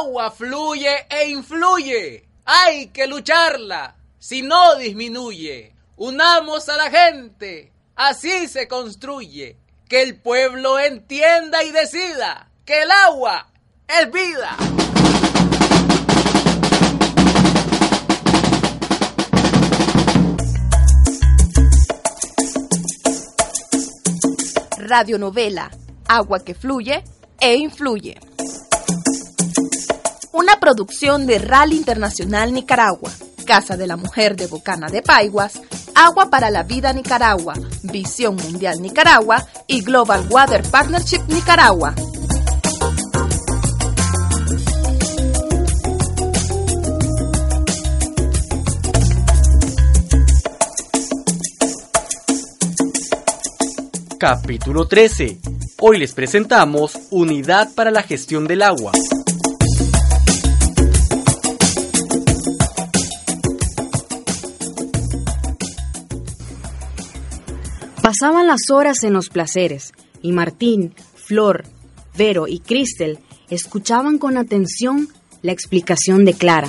agua fluye e influye. Hay que lucharla, si no disminuye. Unamos a la gente, así se construye. Que el pueblo entienda y decida que el agua es vida. Radionovela Agua que fluye e influye. Una producción de Rally Internacional Nicaragua, Casa de la Mujer de Bocana de Paiguas, Agua para la Vida Nicaragua, Visión Mundial Nicaragua y Global Water Partnership Nicaragua. Capítulo 13. Hoy les presentamos Unidad para la Gestión del Agua. Pasaban las horas en los placeres, y Martín, Flor, Vero y Cristel escuchaban con atención la explicación de Clara.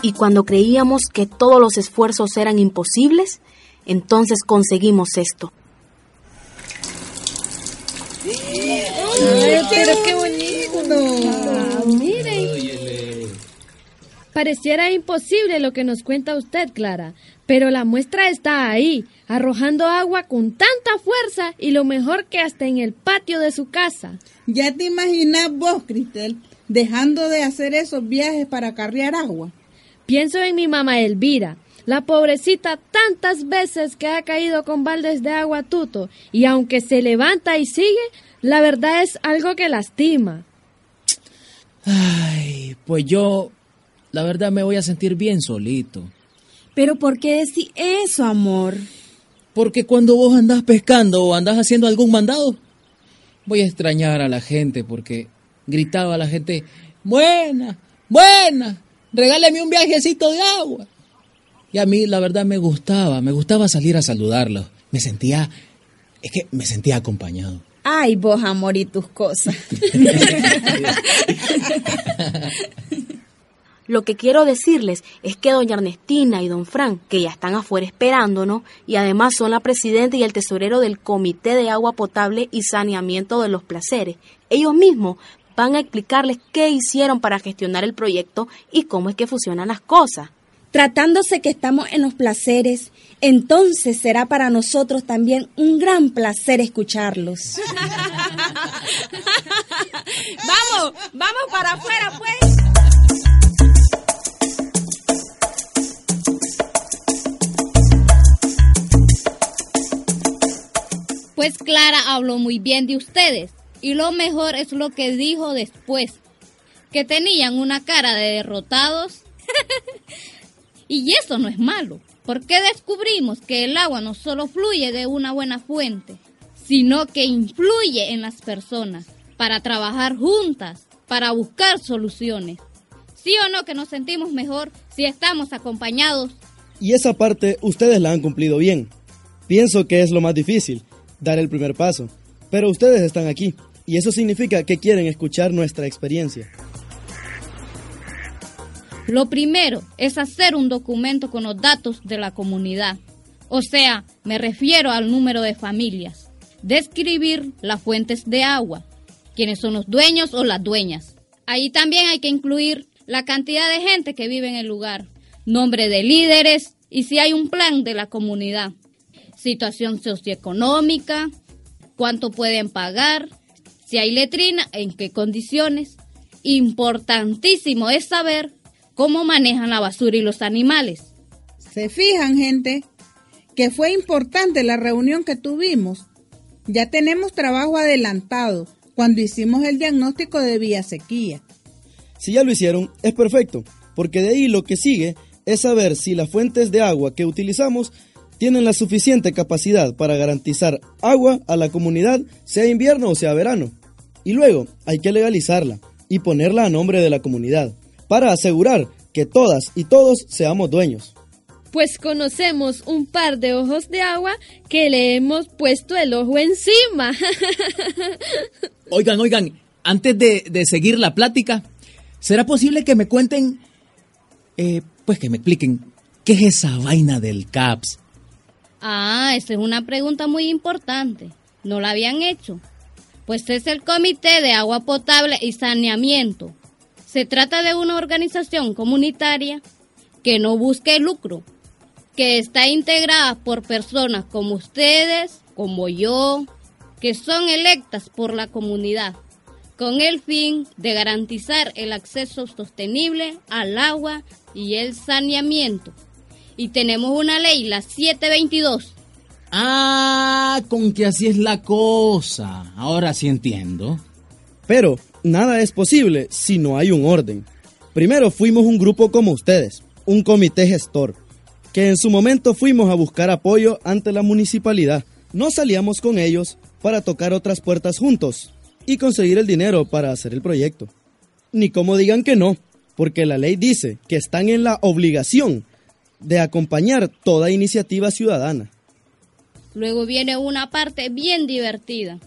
Y cuando creíamos que todos los esfuerzos eran imposibles, entonces conseguimos esto. Ay, pero qué bonito. Pareciera imposible lo que nos cuenta usted, Clara, pero la muestra está ahí, arrojando agua con tanta fuerza y lo mejor que hasta en el patio de su casa. Ya te imaginas vos, Cristel, dejando de hacer esos viajes para acarrear agua. Pienso en mi mamá Elvira, la pobrecita tantas veces que ha caído con baldes de agua tuto y aunque se levanta y sigue, la verdad es algo que lastima. Ay, pues yo, la verdad me voy a sentir bien solito. Pero ¿por qué decís eso, amor? Porque cuando vos andás pescando o andás haciendo algún mandado, voy a extrañar a la gente porque gritaba a la gente, buena, buena, regáleme un viajecito de agua. Y a mí la verdad me gustaba, me gustaba salir a saludarlos. Me sentía, es que me sentía acompañado. Ay, vos, amor, y tus cosas. Lo que quiero decirles es que doña Ernestina y don Frank, que ya están afuera esperándonos, y además son la presidenta y el tesorero del Comité de Agua Potable y Saneamiento de los Placeres, ellos mismos van a explicarles qué hicieron para gestionar el proyecto y cómo es que funcionan las cosas. Tratándose que estamos en los placeres, entonces será para nosotros también un gran placer escucharlos. vamos, vamos para afuera, pues. Pues Clara habló muy bien de ustedes y lo mejor es lo que dijo después, que tenían una cara de derrotados. y eso no es malo, porque descubrimos que el agua no solo fluye de una buena fuente, sino que influye en las personas para trabajar juntas, para buscar soluciones. ¿Sí o no que nos sentimos mejor si estamos acompañados? Y esa parte ustedes la han cumplido bien. Pienso que es lo más difícil, dar el primer paso. Pero ustedes están aquí, y eso significa que quieren escuchar nuestra experiencia. Lo primero es hacer un documento con los datos de la comunidad. O sea, me refiero al número de familias. Describir las fuentes de agua, quiénes son los dueños o las dueñas. Ahí también hay que incluir la cantidad de gente que vive en el lugar, nombre de líderes y si hay un plan de la comunidad, situación socioeconómica, cuánto pueden pagar, si hay letrina, en qué condiciones. Importantísimo es saber cómo manejan la basura y los animales. Se fijan, gente, que fue importante la reunión que tuvimos. Ya tenemos trabajo adelantado cuando hicimos el diagnóstico de vía sequía. Si ya lo hicieron, es perfecto, porque de ahí lo que sigue es saber si las fuentes de agua que utilizamos tienen la suficiente capacidad para garantizar agua a la comunidad, sea invierno o sea verano. Y luego hay que legalizarla y ponerla a nombre de la comunidad, para asegurar que todas y todos seamos dueños. Pues conocemos un par de ojos de agua que le hemos puesto el ojo encima. Oigan, oigan, antes de, de seguir la plática, ¿será posible que me cuenten, eh, pues que me expliquen, qué es esa vaina del CAPS? Ah, esa es una pregunta muy importante. No la habían hecho. Pues es el Comité de Agua Potable y Saneamiento. Se trata de una organización comunitaria que no busque lucro, que está integrada por personas como ustedes, como yo, que son electas por la comunidad, con el fin de garantizar el acceso sostenible al agua y el saneamiento. Y tenemos una ley, la 722. Ah, con que así es la cosa. Ahora sí entiendo. Pero nada es posible si no hay un orden. Primero fuimos un grupo como ustedes, un comité gestor, que en su momento fuimos a buscar apoyo ante la municipalidad. No salíamos con ellos para tocar otras puertas juntos y conseguir el dinero para hacer el proyecto. Ni como digan que no, porque la ley dice que están en la obligación de acompañar toda iniciativa ciudadana. Luego viene una parte bien divertida.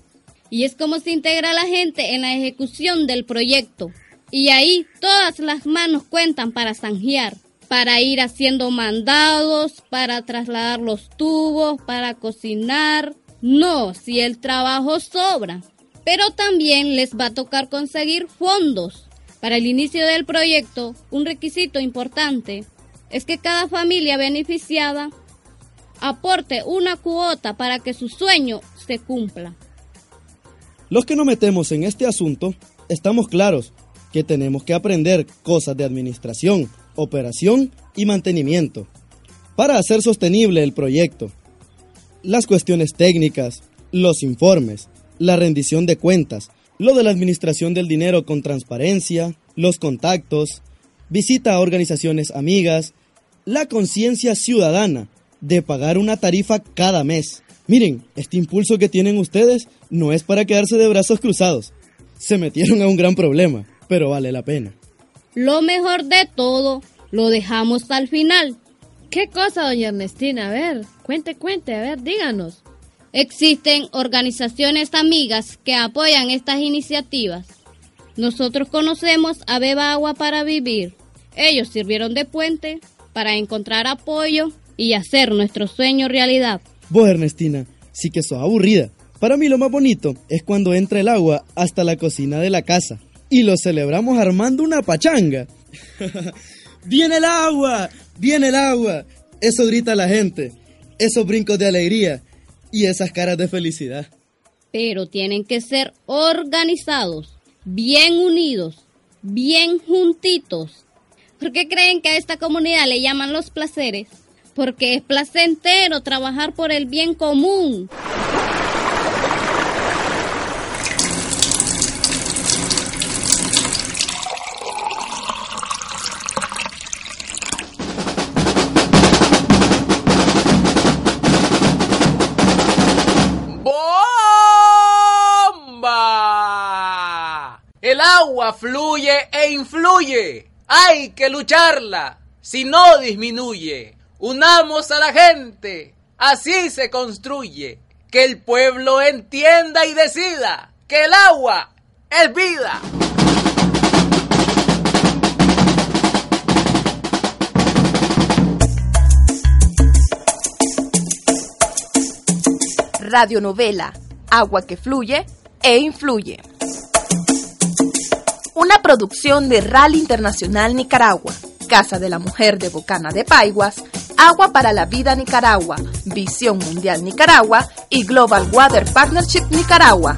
Y es como se integra la gente en la ejecución del proyecto. Y ahí todas las manos cuentan para zanjear, para ir haciendo mandados, para trasladar los tubos, para cocinar. No, si el trabajo sobra. Pero también les va a tocar conseguir fondos. Para el inicio del proyecto, un requisito importante es que cada familia beneficiada aporte una cuota para que su sueño se cumpla. Los que nos metemos en este asunto estamos claros que tenemos que aprender cosas de administración, operación y mantenimiento para hacer sostenible el proyecto. Las cuestiones técnicas, los informes, la rendición de cuentas, lo de la administración del dinero con transparencia, los contactos, visita a organizaciones amigas, la conciencia ciudadana de pagar una tarifa cada mes. Miren, este impulso que tienen ustedes no es para quedarse de brazos cruzados. Se metieron a un gran problema, pero vale la pena. Lo mejor de todo, lo dejamos al final. ¿Qué cosa, doña Ernestina? A ver, cuente, cuente, a ver, díganos. Existen organizaciones amigas que apoyan estas iniciativas. Nosotros conocemos a Beba Agua para Vivir. Ellos sirvieron de puente para encontrar apoyo y hacer nuestro sueño realidad. Vos, Ernestina, sí que sos aburrida. Para mí lo más bonito es cuando entra el agua hasta la cocina de la casa y lo celebramos armando una pachanga. ¡Viene el agua! ¡Viene el agua! Eso grita la gente, esos brincos de alegría y esas caras de felicidad. Pero tienen que ser organizados, bien unidos, bien juntitos. ¿Por qué creen que a esta comunidad le llaman los placeres? Porque es placentero trabajar por el bien común. ¡Bomba! El agua fluye e influye. Hay que lucharla, si no disminuye. Unamos a la gente, así se construye. Que el pueblo entienda y decida que el agua es vida. Radionovela, agua que fluye e influye. Una producción de Rally Internacional Nicaragua, Casa de la Mujer de Bocana de Paiguas, Agua para la Vida Nicaragua, Visión Mundial Nicaragua y Global Water Partnership Nicaragua.